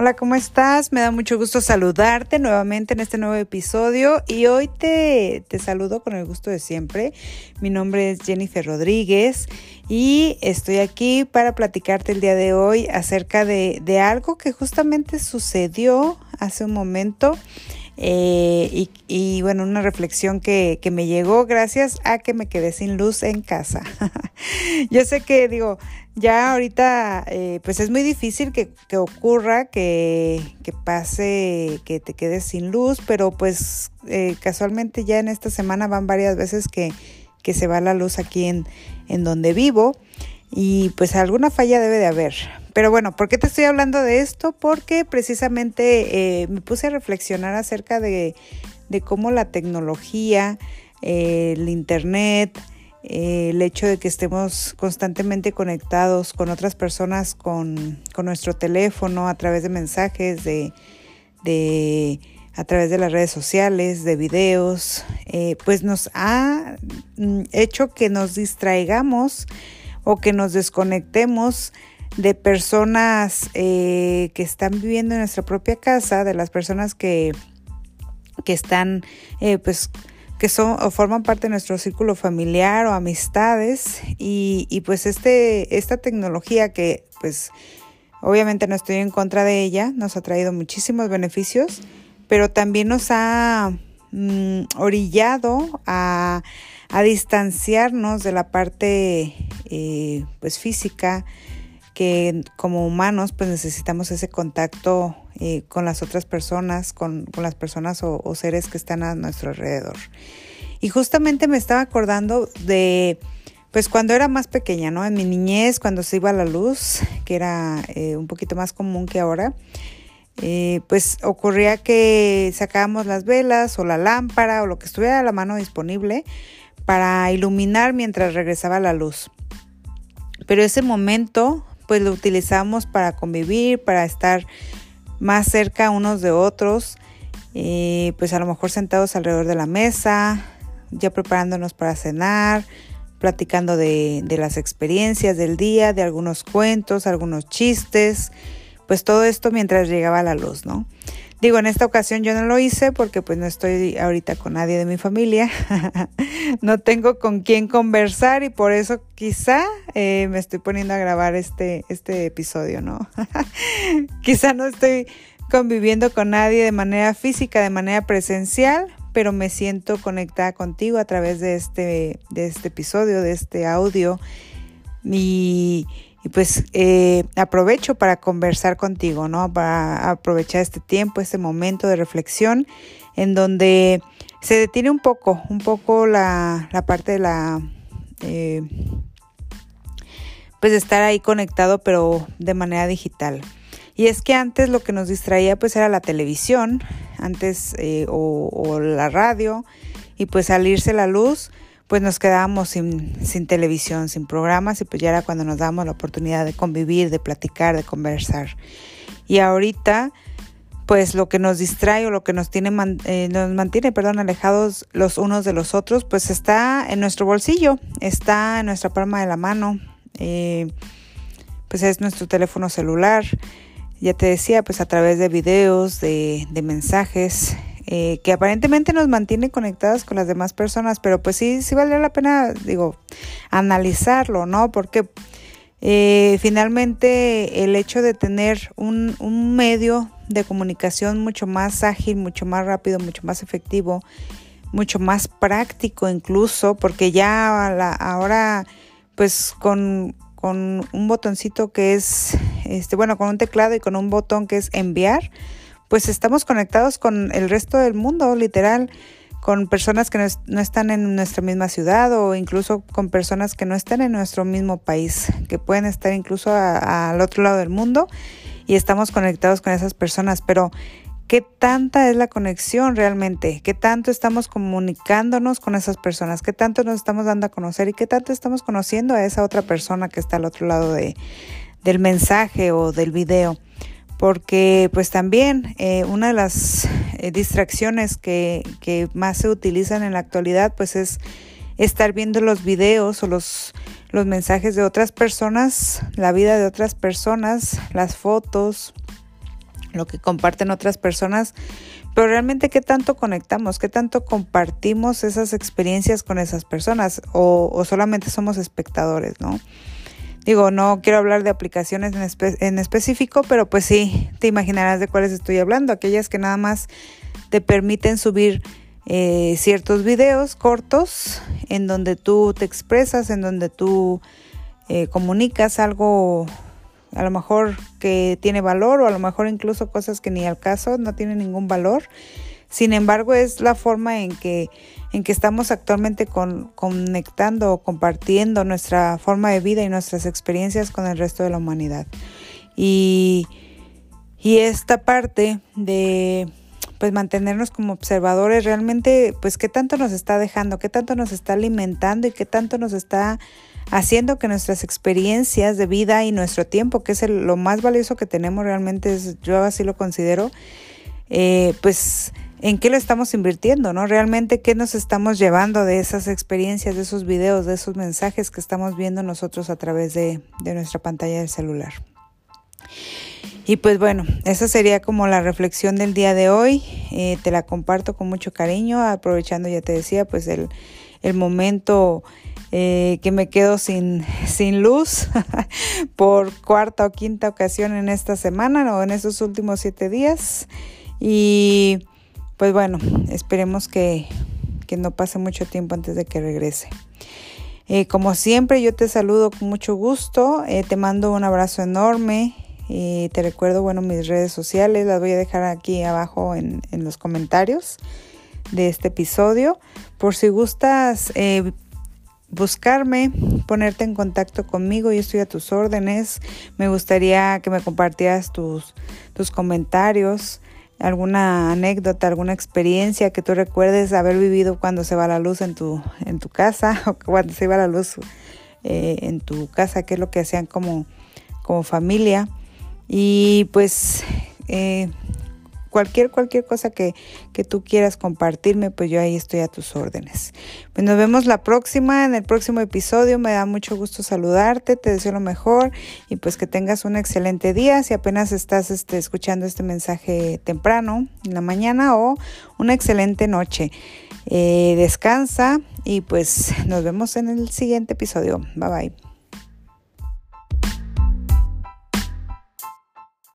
Hola, ¿cómo estás? Me da mucho gusto saludarte nuevamente en este nuevo episodio y hoy te, te, saludo con el gusto de siempre. Mi nombre es Jennifer Rodríguez y estoy aquí para platicarte el día de hoy acerca de, de algo que justamente sucedió hace un momento. Eh, y, y, bueno, una reflexión que, que, me llegó gracias a que me quedé sin luz en casa. Yo sé que digo, ya ahorita eh, pues es muy difícil que, ocurra, que, pase, que te quedes sin luz, pero pues eh, casualmente ya en esta semana van varias veces que, que se va la luz aquí en, en donde vivo y pues alguna falla debe de haber. Pero bueno, ¿por qué te estoy hablando de esto? Porque precisamente eh, me puse a reflexionar acerca de, cómo la tecnología, eh, el Internet, eh, el hecho de que estemos constantemente conectados con otras personas con, nuestro teléfono a través de mensajes, de, a través de las redes sociales, de videos, pues nos ha mm, hecho que nos distraigamos o que nos desconectemos de personas eh, que están viviendo en nuestra propia casa, de las personas que, que están eh, pues que son o forman parte de nuestro círculo familiar o amistades y, y, pues este esta tecnología que pues obviamente no estoy en contra de ella nos ha traído muchísimos beneficios pero también nos ha mm, orillado a, a, distanciarnos de la parte eh, pues física que como humanos pues necesitamos ese contacto eh, con las otras personas, con, con las personas o, o, seres que están a nuestro alrededor. Y justamente me estaba acordando de pues cuando era más pequeña, ¿no? En mi niñez, cuando se iba la luz, que era eh, un poquito más común que ahora, eh, pues ocurría que sacábamos las velas o la lámpara o lo que estuviera a la mano disponible para iluminar mientras regresaba la luz. Pero ese momento pues lo utilizamos para convivir, para estar más cerca unos de otros, eh, pues a lo mejor sentados alrededor de la mesa, ya preparándonos para cenar, platicando de, de las experiencias del día, de algunos cuentos, algunos chistes, pues todo esto mientras llegaba la luz, ¿no? Digo, en esta ocasión yo no lo hice porque pues no estoy ahorita con nadie de mi familia, no tengo con quién conversar y por eso quizá eh, me estoy poniendo a grabar este, este episodio, ¿no? quizá no estoy conviviendo con nadie de manera física, de manera presencial, pero me siento conectada contigo a través de este, de este episodio, de este audio y y pues eh, aprovecho para conversar contigo, ¿no? Para aprovechar este tiempo, este momento de reflexión en donde se detiene un poco, un poco la, la parte de la... Eh, pues estar ahí conectado pero de manera digital. Y es que antes lo que nos distraía pues era la televisión, antes eh, o, o la radio y pues salirse la luz pues nos quedábamos sin, sin, televisión, sin programas y pues ya era cuando nos dábamos la oportunidad de convivir, de platicar, de conversar. Y ahorita, pues lo que nos distrae o lo que nos, tiene, eh, nos mantiene perdón, alejados los unos de los otros, pues está en nuestro bolsillo, está en nuestra palma de la mano, eh, pues es nuestro teléfono celular. Ya te decía, pues a través de videos, de, de mensajes, eh, que aparentemente nos mantiene conectadas con las demás personas, pero pues sí, sí vale la pena, digo, analizarlo, ¿no? Porque eh, finalmente el hecho de tener un, un, medio de comunicación mucho más ágil, mucho más rápido, mucho más efectivo, mucho más práctico incluso, porque ya ahora pues con, con un botoncito que es, este, bueno, con un teclado y con un botón que es enviar, pues estamos conectados con el resto del mundo, literal, con personas que no, están en nuestra misma ciudad o incluso con personas que no están en nuestro mismo país, que pueden estar incluso al otro lado del mundo y estamos conectados con esas personas, pero ¿qué tanta es la conexión realmente? ¿Qué tanto estamos comunicándonos con esas personas? ¿Qué tanto nos estamos dando a conocer y qué tanto estamos conociendo a esa otra persona que está al otro lado de, del mensaje o del video? Porque pues también eh, una de las eh, distracciones que, que, más se utilizan en la actualidad pues es estar viendo los videos o los, los mensajes de otras personas, la vida de otras personas, las fotos lo que comparten otras personas, pero realmente qué tanto conectamos, qué tanto compartimos esas experiencias con esas personas o, solamente somos espectadores, ¿no? Digo, no quiero hablar de aplicaciones en, específico, pero pues sí, te imaginarás de cuáles estoy hablando, aquellas que nada más te permiten subir eh, ciertos videos cortos en donde tú te expresas, en donde tú eh, comunicas algo a lo mejor que tiene valor o a lo mejor incluso cosas que ni al caso no tienen ningún valor. Sin embargo, es la forma en que, en que estamos actualmente con, conectando o compartiendo nuestra forma de vida y nuestras experiencias con el resto de la humanidad. Y, y esta parte de pues mantenernos como observadores realmente pues qué tanto nos está dejando, qué tanto nos está alimentando y qué tanto nos está haciendo que nuestras experiencias de vida y nuestro tiempo, que es lo más valioso que tenemos realmente, es, yo así lo considero, eh, pues en qué lo estamos invirtiendo, ¿no? Realmente qué nos estamos llevando de esas experiencias, de esos videos, de esos mensajes que estamos viendo nosotros a través de, de nuestra pantalla del celular. Y pues bueno, esa sería como la reflexión del día de hoy. Eh, te la comparto con mucho cariño, aprovechando, ya te decía, pues el, el momento eh, que me quedo sin, sin luz por cuarta o quinta ocasión en esta semana o en estos últimos siete días. Y pues bueno, esperemos que, que no pase mucho tiempo antes de que regrese. Eh, como siempre, yo te saludo con mucho gusto, eh, te mando un abrazo enorme. y te recuerdo, bueno, mis redes sociales las voy a dejar aquí abajo en, en los comentarios de este episodio. Por si gustas eh, buscarme, ponerte en contacto conmigo, yo estoy a tus órdenes. Me gustaría que me compartieras tus, tus comentarios, alguna anécdota, alguna experiencia que tú recuerdes haber vivido cuando se va la luz en tu, en tu casa o cuando se iba la luz eh, en tu casa, qué es lo que hacían como, como familia. Y pues eh, cualquier, cualquier cosa que, que, tú quieras compartirme, pues yo ahí estoy a tus órdenes. Pues nos vemos la próxima, en el próximo episodio. Me da mucho gusto saludarte, te deseo lo mejor y pues que tengas un excelente día. Si apenas estás este, escuchando este mensaje temprano, en la mañana o una excelente noche. Eh, descansa y pues nos vemos en el siguiente episodio. Bye bye.